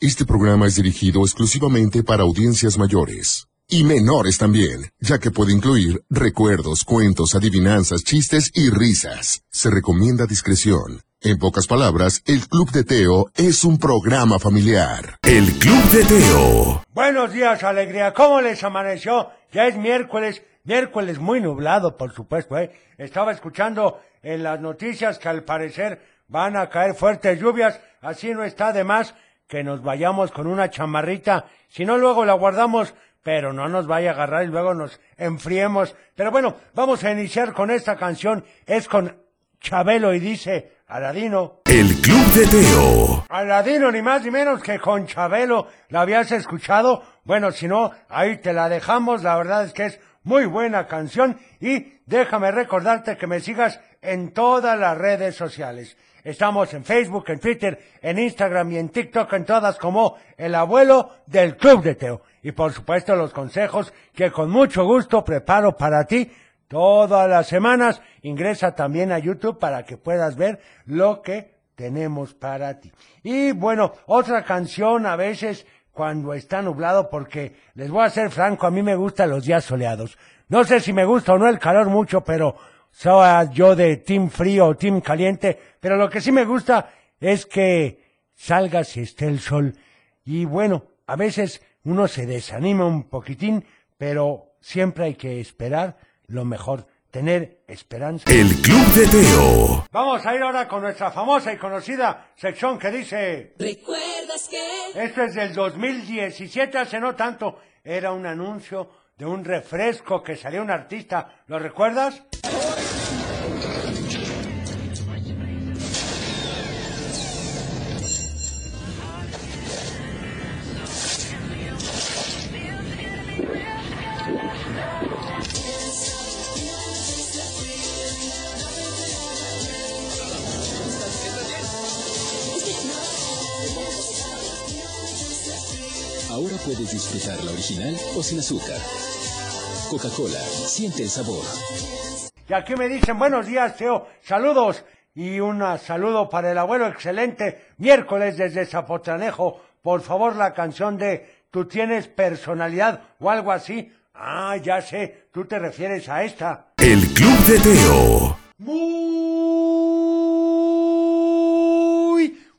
Este programa es dirigido exclusivamente para audiencias mayores. Y menores también, ya que puede incluir recuerdos, cuentos, adivinanzas, chistes y risas. Se recomienda discreción. En pocas palabras, el Club de Teo es un programa familiar. El Club de Teo. Buenos días, alegría. ¿Cómo les amaneció? Ya es miércoles, miércoles muy nublado, por supuesto, ¿eh? Estaba escuchando en las noticias que al parecer van a caer fuertes lluvias, así no está de más que nos vayamos con una chamarrita, si no luego la guardamos, pero no nos vaya a agarrar y luego nos enfriemos. Pero bueno, vamos a iniciar con esta canción, es con Chabelo y dice Aladino. El Club de Teo. Aladino, ni más ni menos que con Chabelo. ¿La habías escuchado? Bueno, si no, ahí te la dejamos. La verdad es que es muy buena canción. Y déjame recordarte que me sigas en todas las redes sociales. Estamos en Facebook, en Twitter, en Instagram y en TikTok, en todas como el abuelo del Club de Teo. Y por supuesto los consejos que con mucho gusto preparo para ti todas las semanas. Ingresa también a YouTube para que puedas ver lo que tenemos para ti. Y bueno, otra canción a veces cuando está nublado, porque les voy a ser franco, a mí me gustan los días soleados. No sé si me gusta o no el calor mucho, pero soy yo de team frío o team caliente, pero lo que sí me gusta es que salga si esté el sol. Y bueno, a veces uno se desanima un poquitín, pero siempre hay que esperar lo mejor, tener esperanza. El Club de Teo. Vamos a ir ahora con nuestra famosa y conocida sección que dice... ¿Recuerdas que? Esto es del 2017, hace no tanto. Era un anuncio de un refresco que salió un artista. ¿Lo recuerdas? La original o sin azúcar. Coca-Cola, siente el sabor. Y aquí me dicen, buenos días, Teo, saludos. Y un saludo para el abuelo excelente, miércoles desde Zapotranejo. Por favor, la canción de Tú tienes personalidad o algo así. Ah, ya sé, tú te refieres a esta. El Club de Teo. Muy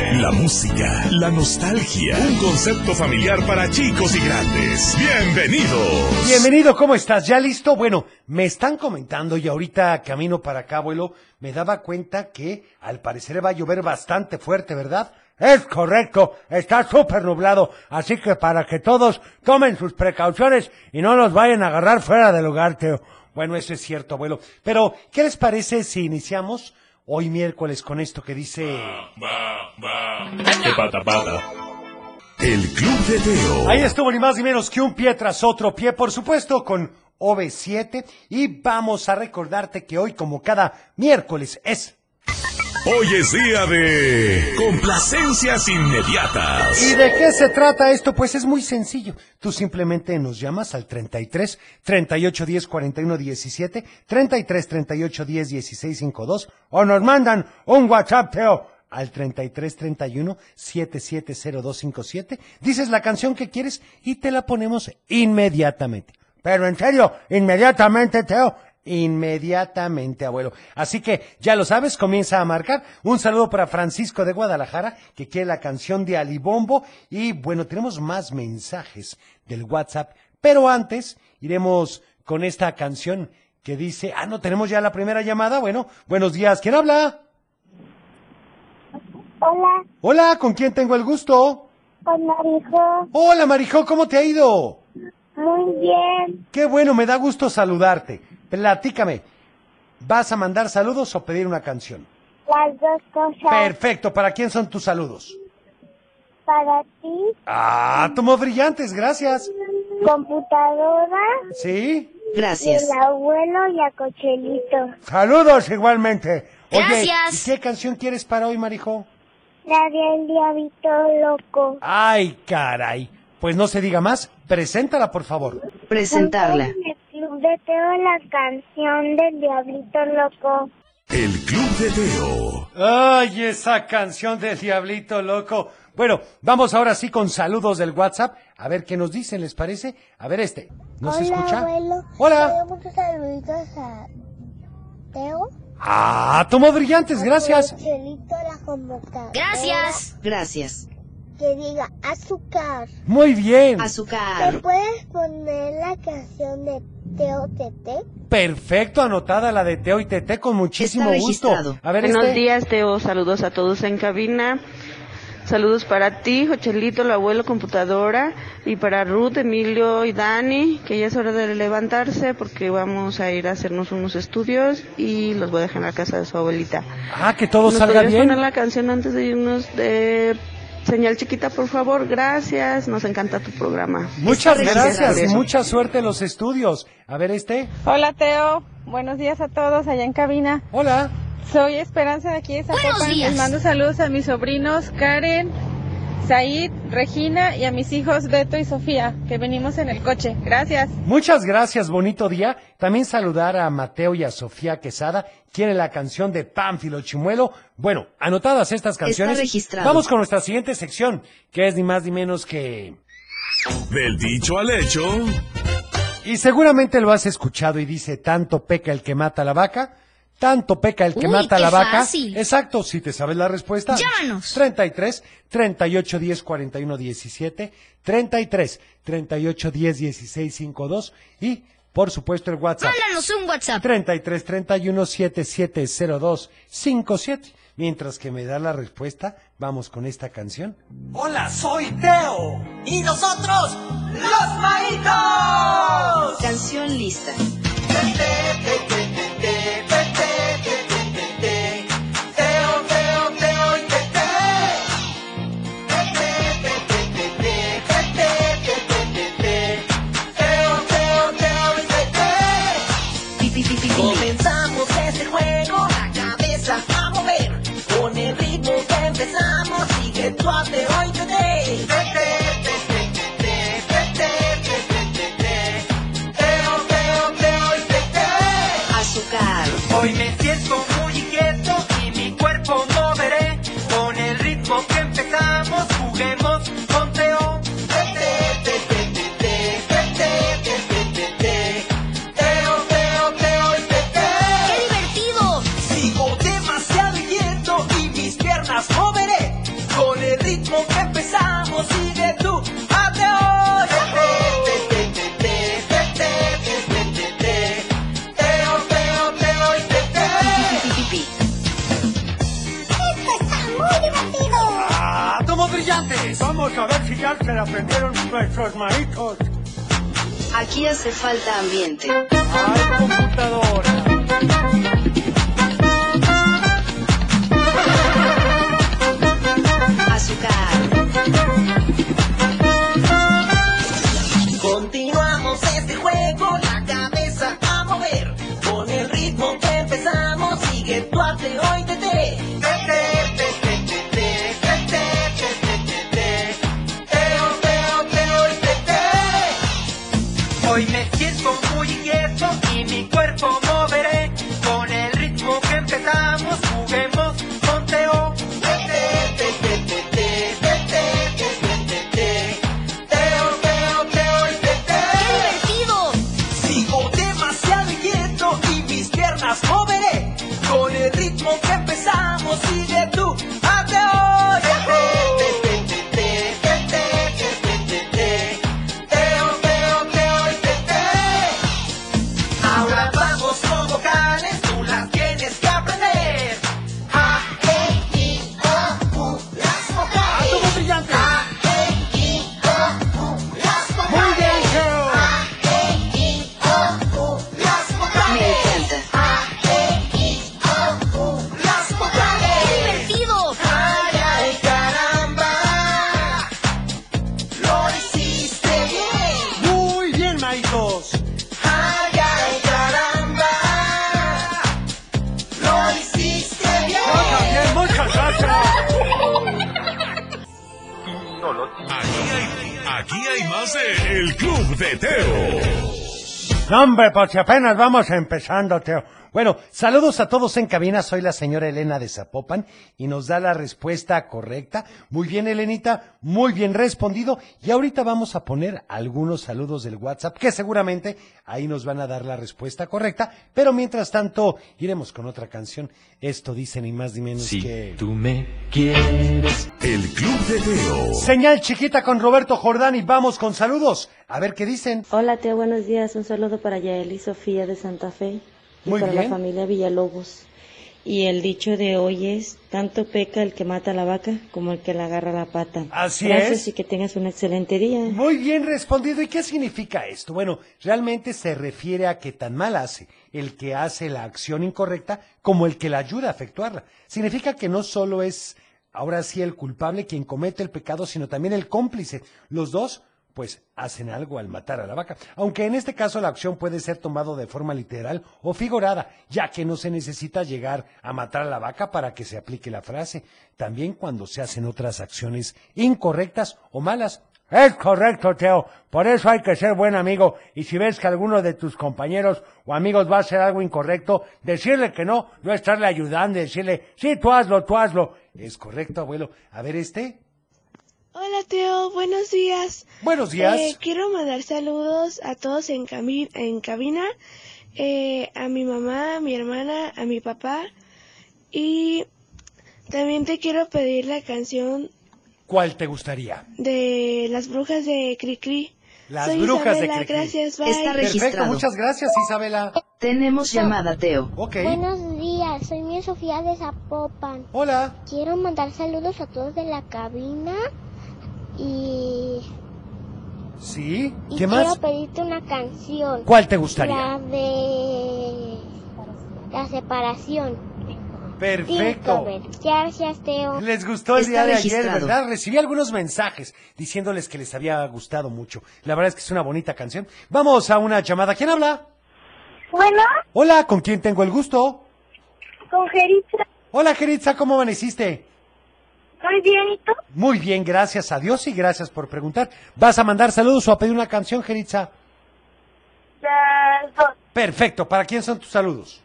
La música, la nostalgia, un concepto familiar para chicos y grandes. Bienvenidos. Bienvenido, ¿cómo estás? ¿Ya listo? Bueno, me están comentando y ahorita camino para acá, abuelo, me daba cuenta que al parecer va a llover bastante fuerte, ¿verdad? Es correcto, está súper nublado, así que para que todos tomen sus precauciones y no nos vayan a agarrar fuera del lugar, Teo. Bueno, eso es cierto, abuelo. Pero, ¿qué les parece si iniciamos hoy miércoles con esto que dice... ¿Qué pata pata? El Club de Teo. Ahí estuvo ni más ni menos que un pie tras otro pie, por supuesto, con OV7. Y vamos a recordarte que hoy, como cada miércoles, es Hoy es día de complacencias inmediatas. ¿Y de qué se trata esto? Pues es muy sencillo. Tú simplemente nos llamas al 33 38 10 41 17, 33 38 10 16 52 o nos mandan un WhatsApp, Teo, al 33 31 770257. Dices la canción que quieres y te la ponemos inmediatamente. Pero en serio, inmediatamente, Teo, inmediatamente, abuelo. Así que ya lo sabes, comienza a marcar. Un saludo para Francisco de Guadalajara, que quiere la canción de Alibombo. Y bueno, tenemos más mensajes del WhatsApp. Pero antes, iremos con esta canción que dice, ah, no, tenemos ya la primera llamada. Bueno, buenos días. ¿Quién habla? Hola, Hola, ¿con quién tengo el gusto? con Marijo. Hola, Marijo, ¿cómo te ha ido? Muy bien. Qué bueno, me da gusto saludarte. Platícame, ¿vas a mandar saludos o pedir una canción? Las dos cosas. Perfecto, ¿para quién son tus saludos? Para ti, Ah, tomó brillantes, gracias. computadora, ¿Sí? y el abuelo y a Cochelito. Saludos igualmente. Oye, Gracias. ¿y qué canción quieres para hoy, Marijo? La del diablito loco. Ay, caray. Pues no se diga más, preséntala, por favor. Presentarla. De Teo la canción del diablito loco. El Club de Teo. Ay, esa canción del Diablito Loco. Bueno, vamos ahora sí con saludos del WhatsApp. A ver qué nos dicen, ¿les parece? A ver este. ¿Nos Hola, escucha? abuelo. Hola. Muchos saluditos a Teo. Ah, tomó brillantes, gracias. Chelito la computadora. Gracias. Gracias. Que diga azúcar. Muy bien. ¿Me Azúcar. puedes poner la canción de Teo Tete? Perfecto, anotada la de Teo y Tete con muchísimo Está gusto. A ver Buenos este. días, Teo. Saludos a todos en cabina. Saludos para ti, Jochelito, el abuelo computadora, y para Ruth, Emilio y Dani, que ya es hora de levantarse porque vamos a ir a hacernos unos estudios y los voy a dejar en la casa de su abuelita. Ah, que todo ¿Nos salga bien. poner la canción antes de irnos de señal chiquita, por favor? Gracias. Nos encanta tu programa. Muchas Gracias gracias mucha suerte en los estudios. A ver este. Hola Teo, buenos días a todos allá en cabina. Hola. Soy Esperanza de aquí de Buenos Zapopan. días. Les mando saludos a mis sobrinos Karen, Said, Regina y a mis hijos Beto y Sofía, que venimos en el coche. Gracias. Muchas gracias, bonito día. También saludar a Mateo y a Sofía Quesada. Quiere la canción de Pánfilo Chimuelo. Bueno, anotadas estas canciones. registrado. Vamos con nuestra siguiente sección, que es ni más ni menos que... Del dicho al hecho. Y seguramente lo has escuchado y dice, tanto peca el que mata a la vaca, tanto peca el que Uy, mata a la vaca. fácil. Exacto, si te sabes la respuesta. Llámanos. 33 38 10 41 17, 33 38 10 16 52 y, por supuesto, el WhatsApp. Mándanos un WhatsApp. 33 31 7702 57. Mientras que me da la respuesta, vamos con esta canción. Hola, soy Teo. Y nosotros, los maitos. Canción lista. Sigue tu ate hoy aprendieron nuestros maestros. Aquí hace falta ambiente. ¡Ay, computadora! Hombre, pues si apenas vamos empezando, Teo. Bueno, saludos a todos en cabina. Soy la señora Elena de Zapopan y nos da la respuesta correcta. Muy bien, Elenita, muy bien respondido. Y ahorita vamos a poner algunos saludos del WhatsApp que seguramente ahí nos van a dar la respuesta correcta. Pero mientras tanto, iremos con otra canción. Esto dice ni más ni menos Si que... tú me quieres. El Club de Teo. Señal chiquita con Roberto Jordán y vamos con saludos. A ver qué dicen. Hola, Teo, buenos días. Un saludo para Yael y Sofía de Santa Fe y Muy para bien. la familia Villalobos. Y el dicho de hoy es, tanto peca el que mata a la vaca como el que la agarra la pata. Así Gracias es. y que tengas un excelente día. Muy bien respondido. ¿Y qué significa esto? Bueno, realmente se refiere a que tan mal hace el que hace la acción incorrecta como el que la ayuda a efectuarla. Significa que no solo es ahora sí el culpable quien comete el pecado, sino también el cómplice. Los dos pues hacen algo al matar a la vaca. Aunque en este caso la acción puede ser tomado de forma literal o figurada, ya que no se necesita llegar a matar a la vaca para que se aplique la frase. También cuando se hacen otras acciones incorrectas o malas. Es correcto, Teo. Por eso hay que ser buen amigo. Y si ves que alguno de tus compañeros o amigos va a hacer algo incorrecto, decirle que no, no estarle ayudando, decirle, sí, tú hazlo, tú hazlo. Es correcto, abuelo. A ver, este. Hola Teo, buenos días. Buenos días. Eh, quiero mandar saludos a todos en, cami- en cabina, eh, a mi mamá, a mi hermana, a mi papá y también te quiero pedir la canción ¿Cuál te gustaría? de las brujas de Cricri. Las Soy brujas Isabela, de Cricri. gracias, bye. Está Perfecto, registrado. muchas gracias, Isabela. Tenemos llamada, Teo. Ok. Buenos días, soy mi Sofía de Zapopan. Hola. Quiero mandar saludos a todos de la cabina y, ¿Sí? y ¿Qué quiero más? pedirte una canción. ¿Cuál te gustaría? La de la separación. Perfecto. Tinkerbell. Gracias, Teo. Les gustó el Está día de ayer. ¿verdad? Recibí algunos mensajes diciéndoles que les había gustado mucho. La verdad es que es una bonita canción. Vamos a una llamada. ¿Quién habla? Bueno, Hola, ¿con quién tengo el gusto? con Geritza. Hola, Geritza, ¿cómo amaneciste? Muy bien, ¿y tú? Muy bien, gracias a Dios y gracias por preguntar. ¿Vas a mandar saludos o a pedir una canción, Geritza? Las dos. Perfecto, ¿para quién son tus saludos?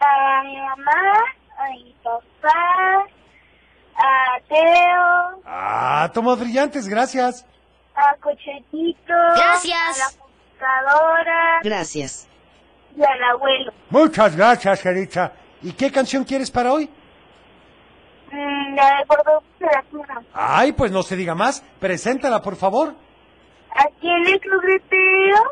A mi mamá, a mi papá, a Teo, Ah, tomos brillantes, gracias. a Cochetito. Gracias. A la computadora Gracias. y al abuelo. Muchas gracias, Geritza. ¿Y qué canción quieres para hoy? Mm, la de. Ay, pues no se diga más. Preséntala, por favor. Aquí en el Club de Teo,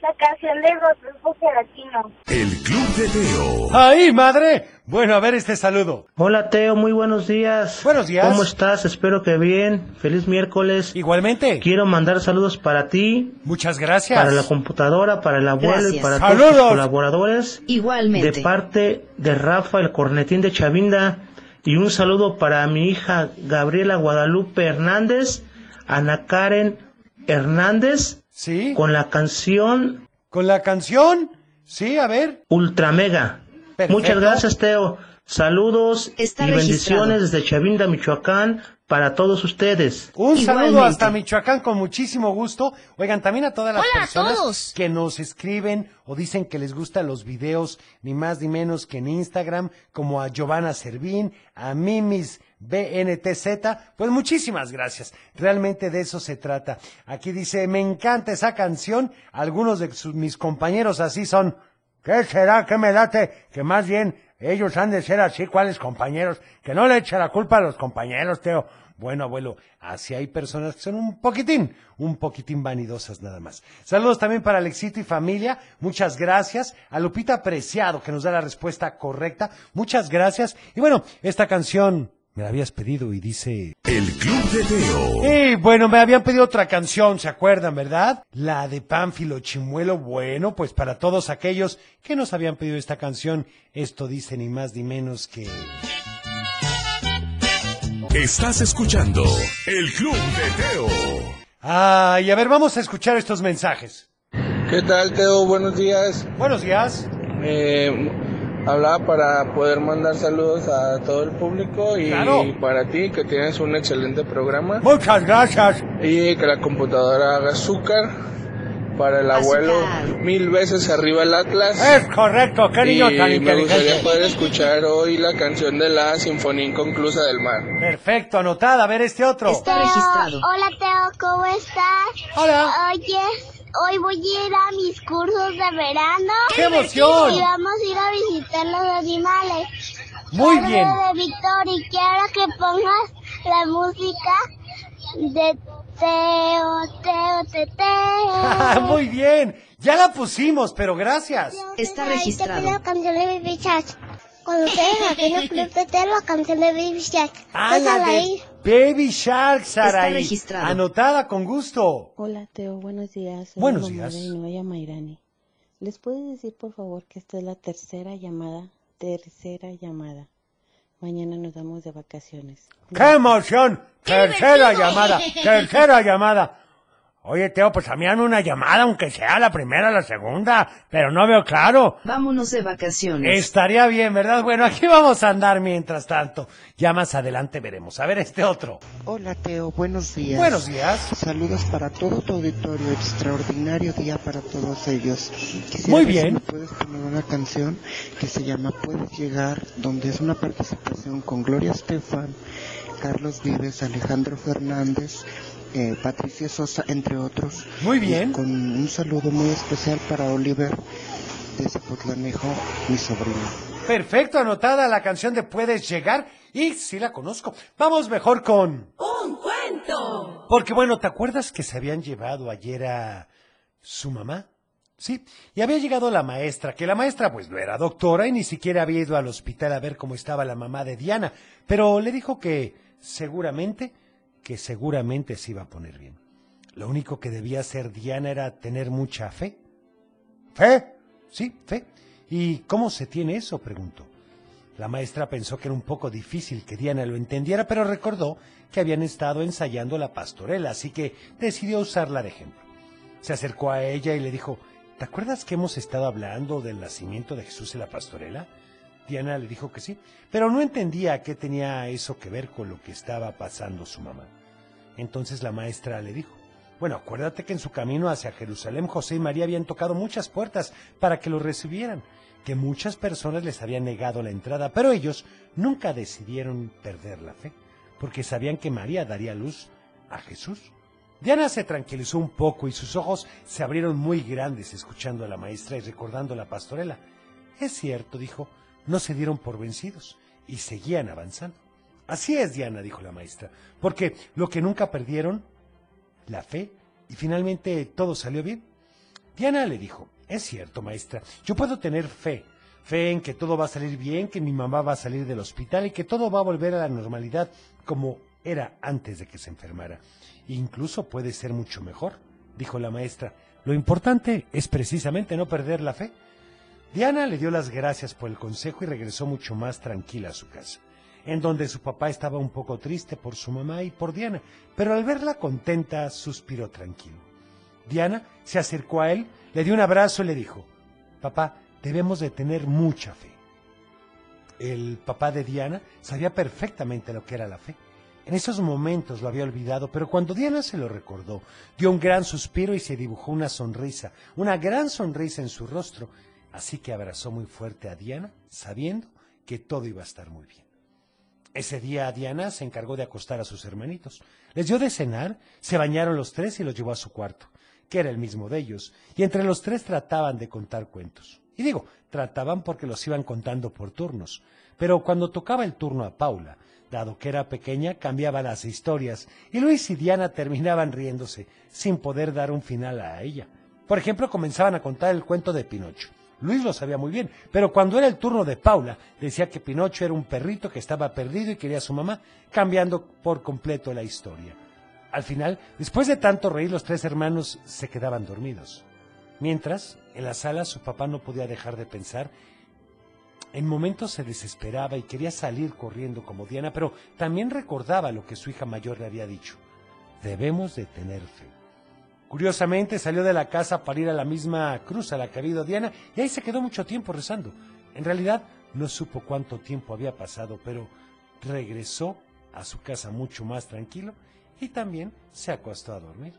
la canción de Rodolfo Gelatino. El Club de Teo. ¡Ay, madre! Bueno, a ver este saludo. Hola Teo, muy buenos días. Buenos días. ¿Cómo estás? Espero que bien. Feliz miércoles. Igualmente. Quiero mandar saludos para ti, Muchas gracias. para la computadora, para el abuelo y Gracias. para ¡Saludos! todos los colaboradores. Igualmente. De parte de Rafa, el cornetín de Chavinda. Y un saludo para mi hija Gabriela Guadalupe Hernández, Ana Karen Hernández, ¿Sí? con la canción ¿Con la canción? Sí, a ver. Ultra Mega. Perfecto. Muchas gracias, Teo. Saludos Está y registrado. bendiciones desde Chavinda, Michoacán, para todos ustedes. Un saludo hasta Michoacán con muchísimo gusto. Oigan, también a todas las Hola personas que nos escriben o dicen que les gustan los videos, ni más ni menos que en Instagram, como a Giovanna Servín, a Mimis BNTZ, pues muchísimas gracias. Realmente de eso se trata. Aquí dice, me encanta esa canción. Algunos de sus- mis compañeros así son. ¿Qué será? ¿Qué me late? Que más bien ellos han de ser así, ¿cuáles compañeros? Que no le eche la culpa a los compañeros, Teo. Bueno, abuelo, así hay personas que son un poquitín, un poquitín vanidosas nada más. Saludos también para Alexito y familia, muchas gracias. A Lupita Preciado, que nos da la respuesta correcta, muchas gracias. Y bueno, esta canción me la habías pedido y dice... El Club de Teo. Y bueno, me habían pedido otra canción, ¿se acuerdan, verdad? La de Pánfilo Chimuelo. Bueno, pues para todos aquellos que nos habían pedido esta canción, esto dice ni más ni menos que... Estás escuchando El Club de Teo. Ay, a ver, vamos a escuchar estos mensajes. ¿Qué tal, Teo? Buenos días. Buenos días. Eh, Hablaba para poder mandar saludos a todo el público y Claro. para ti que tienes un excelente programa. Muchas gracias. Y que la computadora haga azúcar. Para el abuelo, mil veces arriba el Atlas. Es correcto, qué niño y tan me gustaría poder escuchar hoy la canción de la Sinfonía Inconclusa del Mar. Perfecto, anotada. A ver este otro. Hola Teo, ¿cómo estás? Hola. Oye, hoy voy a ir a mis cursos de verano. ¡Qué emoción! Y vamos a ir a visitar los animales. Muy Soy bien. de Víctor y quiero que pongas la música de Teo, Teo, Teo, Teo. Muy bien. Ya la pusimos, pero gracias. Está registrado. Cuando ustedes aquí en el club de Teo, la canción de Baby Shark. Ah, la de. Baby Shark, Saraí. Anotada con gusto. Hola Teo, buenos días. Soy Buenos la mamá días. de Inoya Mairani. ¿Les puedes decir por favor que esta es la tercera llamada? Tercera llamada. Mañana nos vamos de vacaciones. ¡Qué emoción! Tercera llamada, tercera llamada. Oye, Teo, pues a mí dame una llamada, aunque sea la primera o la segunda, pero no veo claro. Vámonos de vacaciones. Estaría bien, ¿verdad? Bueno, aquí vamos a andar mientras tanto. Ya más adelante veremos. A ver este otro. Hola Teo, buenos días. Buenos días. Saludos para todo tu auditorio, extraordinario día para todos ellos. Quisiera Muy si bien. me puedes poner una canción que se llama Puedes llegar, donde es una participación con Gloria Estefan, Carlos Vives, Alejandro Fernández, eh, Patricia Sosa, entre otros. Muy bien. Y con un saludo muy especial para Oliver de Zapotlanejo, mi sobrino. Perfecto, anotada la canción de Puedes llegar. Y sí la conozco. Vamos mejor con... ¡Un cuento! Porque bueno, ¿te acuerdas que se habían llevado ayer a su mamá? Sí, y había llegado la maestra, que la maestra pues no era doctora y ni siquiera había ido al hospital a ver cómo estaba la mamá de Diana, pero le dijo que seguramente, que seguramente se iba a poner bien. Lo único que debía hacer Diana era tener mucha fe. ¿Fe? Sí, fe. ¿Y cómo se tiene eso? preguntó. La maestra pensó que era un poco difícil que Diana lo entendiera, pero recordó que habían estado ensayando la pastorela, así que decidió usarla de ejemplo. Se acercó a ella y le dijo, ¿te acuerdas que hemos estado hablando del nacimiento de Jesús en la pastorela? Diana le dijo que sí, pero no entendía qué tenía eso que ver con lo que estaba pasando su mamá. Entonces la maestra le dijo, bueno, acuérdate que en su camino hacia Jerusalén José y María habían tocado muchas puertas para que lo recibieran, que muchas personas les habían negado la entrada, pero ellos nunca decidieron perder la fe, porque sabían que María daría luz a Jesús. Diana se tranquilizó un poco y sus ojos se abrieron muy grandes escuchando a la maestra y recordando la pastorela. Es cierto, dijo, no se dieron por vencidos y seguían avanzando. Así es, Diana, dijo la maestra, porque lo que nunca perdieron, la fe, y finalmente todo salió bien. Diana le dijo, es cierto, maestra, yo puedo tener fe, fe en que todo va a salir bien, que mi mamá va a salir del hospital y que todo va a volver a la normalidad como era antes de que se enfermara. Incluso puede ser mucho mejor, dijo la maestra. Lo importante es precisamente no perder la fe. Diana le dio las gracias por el consejo y regresó mucho más tranquila a su casa, en donde su papá estaba un poco triste por su mamá y por Diana, pero al verla contenta suspiró tranquilo. Diana se acercó a él, le dio un abrazo y le dijo, Papá, debemos de tener mucha fe. El papá de Diana sabía perfectamente lo que era la fe. En esos momentos lo había olvidado, pero cuando Diana se lo recordó, dio un gran suspiro y se dibujó una sonrisa, una gran sonrisa en su rostro, así que abrazó muy fuerte a Diana, sabiendo que todo iba a estar muy bien. Ese día Diana se encargó de acostar a sus hermanitos. Les dio de cenar, se bañaron los tres y los llevó a su cuarto, que era el mismo de ellos, y entre los tres trataban de contar cuentos. Y digo, trataban porque los iban contando por turnos, pero cuando tocaba el turno a Paula, dado que era pequeña, cambiaba las historias, y Luis y Diana terminaban riéndose, sin poder dar un final a ella. Por ejemplo, comenzaban a contar el cuento de Pinocho. Luis lo sabía muy bien, pero cuando era el turno de Paula, decía que Pinocho era un perrito que estaba perdido y quería a su mamá, cambiando por completo la historia. Al final, después de tanto reír, los tres hermanos se quedaban dormidos. Mientras, en la sala su papá no podía dejar de pensar. En momentos se desesperaba y quería salir corriendo como Diana, pero también recordaba lo que su hija mayor le había dicho. Debemos de tener fe. Curiosamente salió de la casa para ir a la misma cruz a la que había ido Diana y ahí se quedó mucho tiempo rezando. En realidad no supo cuánto tiempo había pasado, pero regresó a su casa mucho más tranquilo y también se acostó a dormir.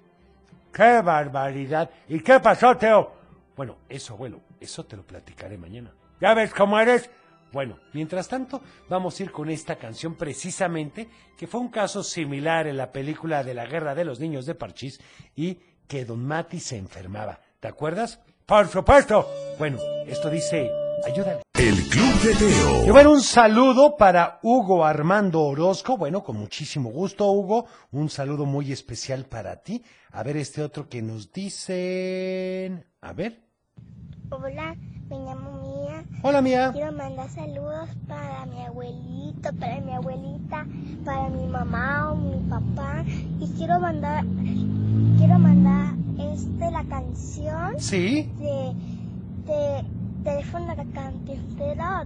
¡Qué barbaridad! ¿Y qué pasó, Teo? Bueno, eso, abuelo, eso te lo platicaré mañana. ¿Ya ves cómo eres? Bueno, mientras tanto, vamos a ir con esta canción precisamente, que fue un caso similar en la película de la Guerra de los Niños de Parchís y que Don Mati se enfermaba. ¿Te acuerdas? Por supuesto. Bueno, esto dice, ayúdale. El Club de Teo. Y bueno, un saludo para Hugo Armando Orozco. Bueno, con muchísimo gusto, Hugo. Un saludo muy especial para ti. A ver este otro que nos dicen. A ver. Hola, me llamo Mía. Hola, Mía. Quiero mandar saludos para mi abuelito, para mi abuelita, para mi mamá o mi papá. Y quiero mandar, quiero mandar este la canción Sí. de, de teléfono de cantistero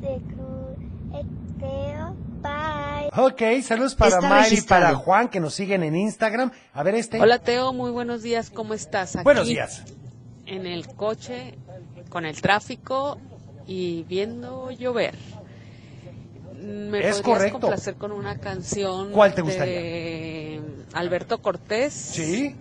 de Cruz Eteo. Bye. Ok, saludos para Mari y para Juan que nos siguen en Instagram. A ver este. Hola Teo, muy buenos días, ¿cómo estás? Aquí Buenos días. En el coche, con el tráfico y viendo llover. ¿Me Es podrías correcto. complacer con una canción ¿Cuál te de Alberto Cortés? Sí.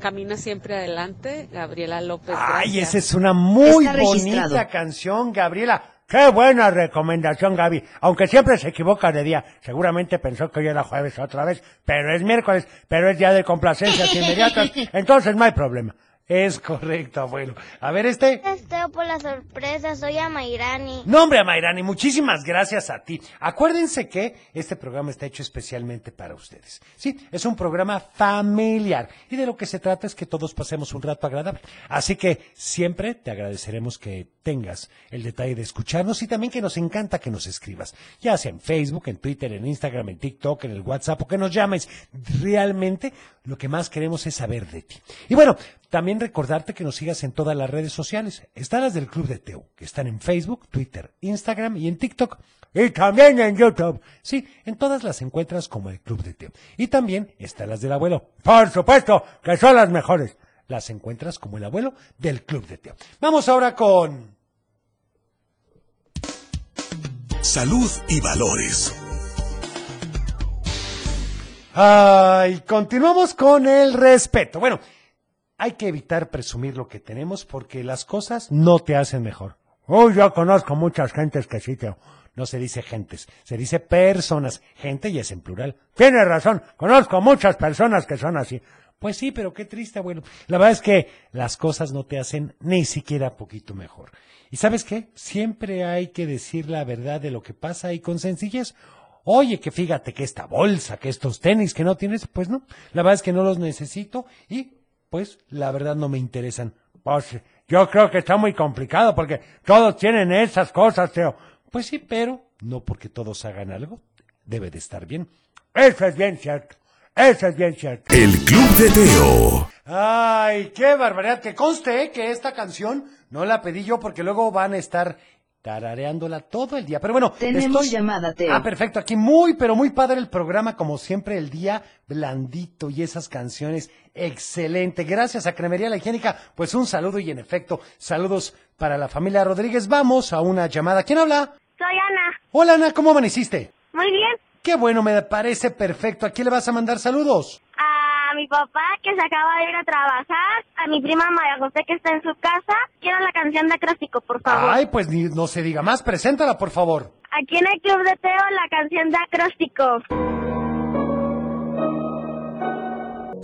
Camina siempre adelante, Gabriela López. Ay, esa es una muy Está registrado. bonita canción, Gabriela. Qué buena recomendación, Gaby. Aunque siempre se equivoca de día. Seguramente pensó que hoy era jueves otra vez, pero es miércoles, pero es día de complacencias inmediatas. Entonces no hay problema. Es correcto, abuelo. A ver este. Gracias, Teo, por la sorpresa. Soy Amairani. No, hombre, Amairani, muchísimas gracias a ti. Acuérdense que este programa está hecho especialmente para ustedes. Sí, es un programa familiar y de lo que se trata es que todos pasemos un rato agradable. Así que siempre te agradeceremos que tengas el detalle de escucharnos y también que nos encanta que nos escribas, ya sea en Facebook, en Twitter, en Instagram, en TikTok, en el WhatsApp o que nos llames. Realmente lo que más queremos es saber de ti. Y bueno, también recordarte que nos sigas en todas las redes sociales. Están las del Club de Teo, que están en Facebook, Twitter, Instagram y en TikTok. Y también en YouTube. Sí, en todas las encuentras como el Club de Teo. Y también están las del abuelo. Por supuesto, que son las mejores. Las encuentras como el abuelo del Club de Teo. Vamos ahora con... Salud y valores. Ay, continuamos con el respeto. Bueno, hay que evitar presumir lo que tenemos porque las cosas no te hacen mejor. Uy, yo conozco muchas gentes que sí, Teo. No se dice gentes, se dice personas. Gente y es en plural. Tienes razón, conozco muchas personas que son así. Pues sí, pero qué triste, abuelo. La verdad es que las cosas no te hacen ni siquiera poquito mejor. ¿Y sabes qué? Siempre hay que decir la verdad de lo que pasa y con sencillez. Oye, que fíjate que esta bolsa, que estos tenis que no tienes, pues no. La verdad es que no los necesito y pues la verdad no me interesan. Pues yo creo que está muy complicado porque todos tienen esas cosas, Teo. Pues sí, pero no porque todos hagan algo, debe de estar bien. Eso es bien cierto. Eso es bien cierto. El Club de Teo. Ay, qué barbaridad. Que conste que esta canción no la pedí yo porque luego van a estar tarareándola todo el día. Pero bueno, Tenemos estoy... llamada, Teo. Ah, perfecto. Aquí muy, pero muy padre el programa, como siempre, el día blandito y esas canciones excelente. Gracias a Cremería La Higiénica. Pues un saludo y en efecto, saludos para la familia Rodríguez. Vamos a una llamada. ¿Quién habla? Soy Ana. Hola, Ana, ¿cómo amaneciste? Muy bien. Qué bueno, me parece perfecto. ¿A quién le vas a mandar saludos? A mi papá que se acaba de ir a trabajar. A mi prima María José que está en su casa. Quiero la canción de Acróstico, por favor. Ay, pues ni, no se diga más. Preséntala, por favor. Aquí en el Club de Teo la canción de Acróstico.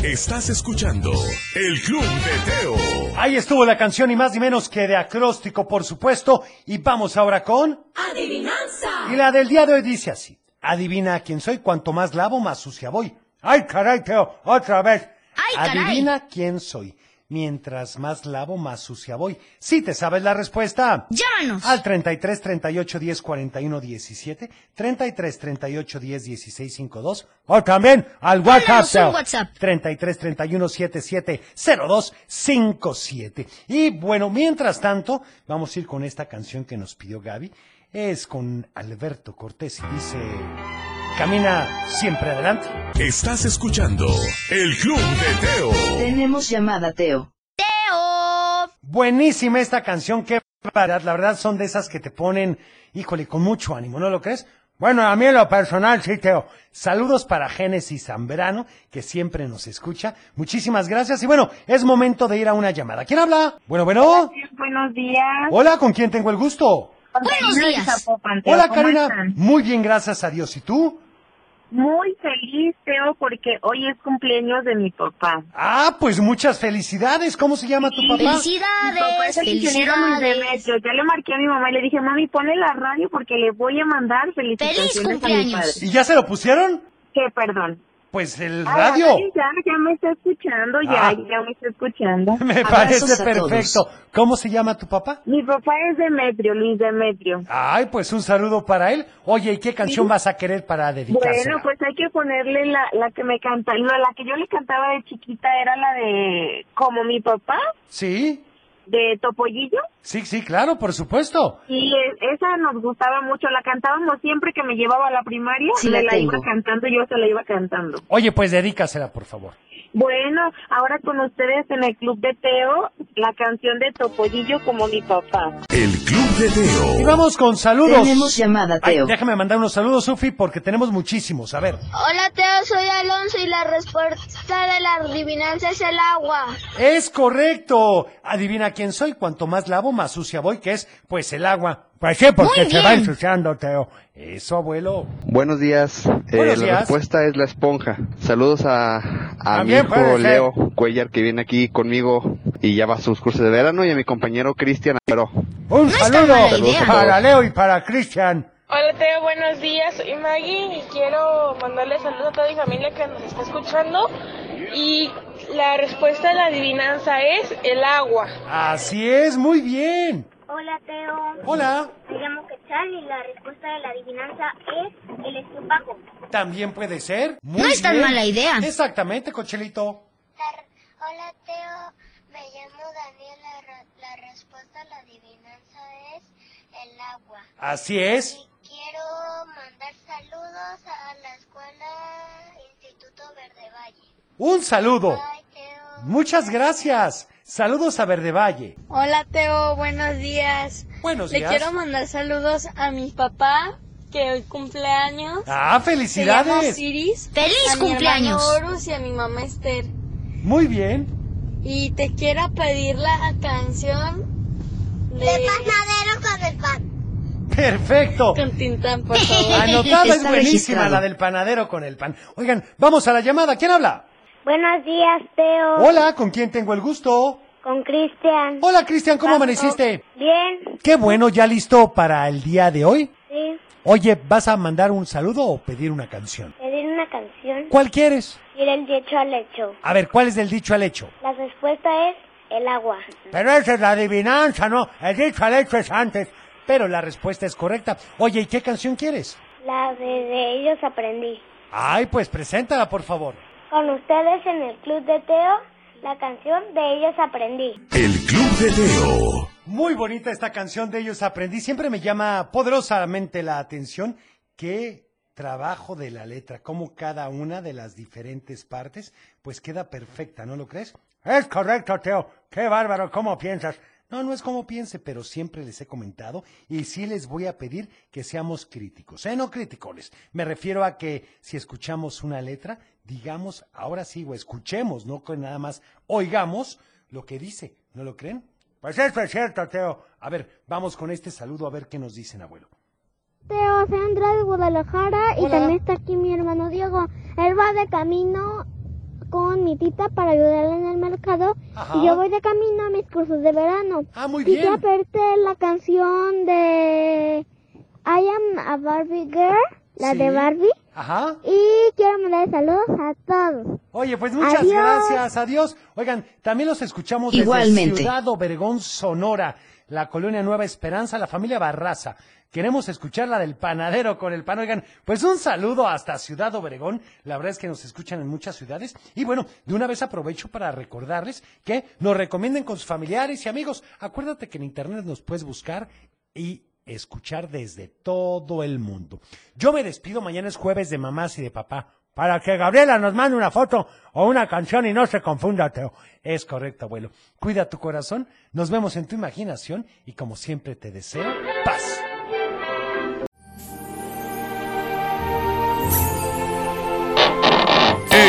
Estás escuchando El Club de Teo. Ahí estuvo la canción y más ni menos que de acróstico, por supuesto. Y vamos ahora con... Adivinanza. Y la del día de hoy dice así. Adivina quién soy, cuanto más lavo, más sucia voy. Ay, caray, Teo, otra vez. Ay, caray. Adivina quién soy. Mientras más lavo, más sucia voy. Si te sabes la respuesta. Llámanos. Al 33 38 10 41 17, 33 38 10 16 52, o también al WhatsApp. Teo. WhatsApp. 33 31 77 02 57. Y bueno, mientras tanto, vamos a ir con esta canción que nos pidió Gaby. Es con Alberto Cortés y dice, camina siempre adelante. Estás escuchando El Club de Teo. Tenemos llamada, Teo. Teo. Buenísima esta canción, qué verdad, la verdad son de esas que te ponen, híjole, con mucho ánimo, ¿no lo crees? Bueno, a mí en lo personal, sí, Teo. Saludos para Génesis Zambrano, que siempre nos escucha. Muchísimas gracias. Y bueno, es momento de ir a una llamada. ¿Quién habla? Bueno, bueno. Buenos días. Hola, ¿con quién tengo el gusto? Buenos días. Hola, ¿cómo Karina. están? Muy bien, gracias a Dios. ¿Y tú? Muy feliz, Teo, porque hoy es cumpleaños de mi papá. Ah, pues muchas felicidades. ¿Cómo se llama tu papá? Mi papá es el ingeniero Luis Demetrio. Ya le marqué a mi mamá y le dije, mami, ponle la radio porque le voy a mandar felicitaciones a mi padre. ¿Y ya se lo pusieron? ¿Qué, perdón? Pues el Ah, radio. ya, ya me está escuchando, ya, Ah. ya me está escuchando. Me parece perfecto. ¿Cómo se llama tu papá? Mi papá es Demetrio, Luis Demetrio. Ay, pues un saludo para él. Oye, ¿y qué canción vas a querer para dedicársela? Bueno, pues hay que ponerle la, la que me canta, no, la que yo le cantaba de chiquita era la de como mi papá, Sí, de Topollillo. sí, sí, claro, por supuesto. Y eh, esa nos gustaba mucho, la cantábamos siempre que me llevaba a la primaria, Sí, me la la iba cantando y yo se la iba cantando. Oye, pues dedícasela, por favor. Bueno, ahora con ustedes en el Club de Teo, la canción de Topollillo como mi papá. El Club de Teo. Y vamos con saludos. Tenemos llamada, Ay, Teo. déjame mandar unos saludos, Sufi, porque tenemos muchísimos. A ver. Hola Teo, soy Alonso y la respuesta de la adivinanza es el agua. Es correcto. Adivina quién soy. Cuanto más lavo, más sucia voy, que es, pues, el agua. Pues sí, porque se va ensuciando, Teo. Eso, abuelo. Buenos días. Eh, Buenos la días. respuesta es la esponja. Saludos a, a mi También puede hijo. Leo Cuellar que viene aquí conmigo y ya va a sus cursos de verano y a mi compañero Cristian Pero Un saludo para Leo y para Cristian. Hola Teo, buenos días. Soy Maggie y quiero mandarle saludos a toda mi familia que nos está escuchando. Y la respuesta de la adivinanza es el agua. Así es, muy bien. Hola Teo. Hola. Me llamo Quetzal y la respuesta de la adivinanza es el estropajo. También puede ser. Muy No es tan bien. mala idea. Exactamente, Cochelito. Hola Teo, me llamo Daniela. La respuesta a la adivinanza es el agua. Así es. Quiero mandar saludos a la escuela Instituto Verde Valle. Un saludo. Muchas gracias. Saludos a Verde Valle. Hola Teo, buenos días. Buenos Le días. quiero mandar saludos a mi papá que hoy cumpleaños. Ah, Se llama felicidades. Osiris. ¡Feliz a mi cumpleaños! hermano Horus y a mi mamá Esther. Muy bien. Y te quiero pedir la canción de... panadero con el pan. Perfecto. Con Tintán, por favor. Anotada es buenísima registrado. la del panadero con el pan. Oigan, vamos a la llamada. ¿Quién habla? Buenos días Teo. Hola, ¿con quién tengo el gusto? Con Cristian. Hola, Cristian, ¿cómo amaneciste? Bien. Qué bueno, ¿ya listo para el día de hoy? Sí. Oye, ¿vas a mandar un saludo o pedir una canción? Pedir una canción. ¿Cuál quieres? Ir el dicho al hecho. A ver, ¿cuál es del dicho al hecho? La respuesta es el agua. Pero esa es la adivinanza, ¿no? El dicho al hecho es antes. Pero la respuesta es correcta. Oye, ¿y qué canción quieres? La de, de ellos aprendí. Ay, pues preséntala, por favor. Con ustedes en el Club de Teo, la canción de ellos aprendí. El Club de Teo. Muy bonita esta canción de ellos aprendí. Siempre me llama poderosamente la atención qué trabajo de la letra, cómo cada una de las diferentes partes, pues queda perfecta, ¿no lo crees? Es correcto, Teo. Qué bárbaro, ¿cómo piensas? No, no es como piense, pero siempre les he comentado y sí les voy a pedir que seamos críticos, ¿eh? No criticones. Me refiero a que si escuchamos una letra, digamos, ahora sí, o escuchemos, no que nada más oigamos lo que dice, ¿no lo creen? Pues eso es cierto, Teo. A ver, vamos con este saludo a ver qué nos dicen, abuelo. Teo, soy Andrea de Guadalajara y también está aquí mi hermano Diego. Él va de camino con mi tita para ayudarle en el mercado Ajá. y yo voy de camino a mis cursos de verano. Ah, muy bien. pedirte la canción de I am a Barbie Girl, la Sí. de Barbie. Ajá. Y quiero mandar saludos a todos. Oye, pues muchas Adiós. gracias, adiós. Oigan, también los escuchamos desde Igualmente. Ciudad Obregón, Sonora, la colonia Nueva Esperanza, la familia Barraza. Queremos escuchar la del panadero con el pan. Oigan, pues un saludo hasta Ciudad Obregón. La verdad es que nos escuchan en muchas ciudades. Y bueno, de una vez aprovecho para recordarles que nos recomienden con sus familiares y amigos. Acuérdate que en internet nos puedes buscar y escuchar desde todo el mundo. Yo me despido, mañana es jueves de mamás y de papá. Para que Gabriela nos mande una foto o una canción y no se confunda, Teo. Es correcto, abuelo. Cuida tu corazón, nos vemos en tu imaginación y como siempre te deseo paz.